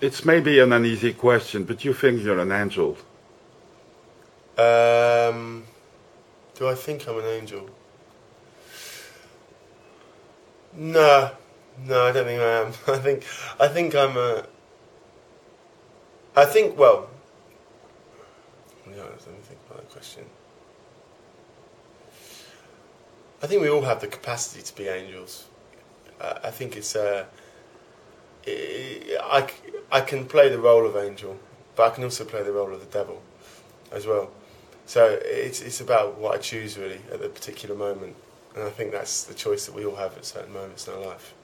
It's maybe an uneasy question, but you think you're an angel. Um, do I think I'm an angel? No, no, I don't think I am. I think I think I'm a. I think well. Let me think about that question. I think we all have the capacity to be angels. Uh, I think it's. Uh, I, I can play the role of angel, but I can also play the role of the devil as well. So it's it's about what I choose really at the particular moment, and I think that's the choice that we all have at certain moments in our life.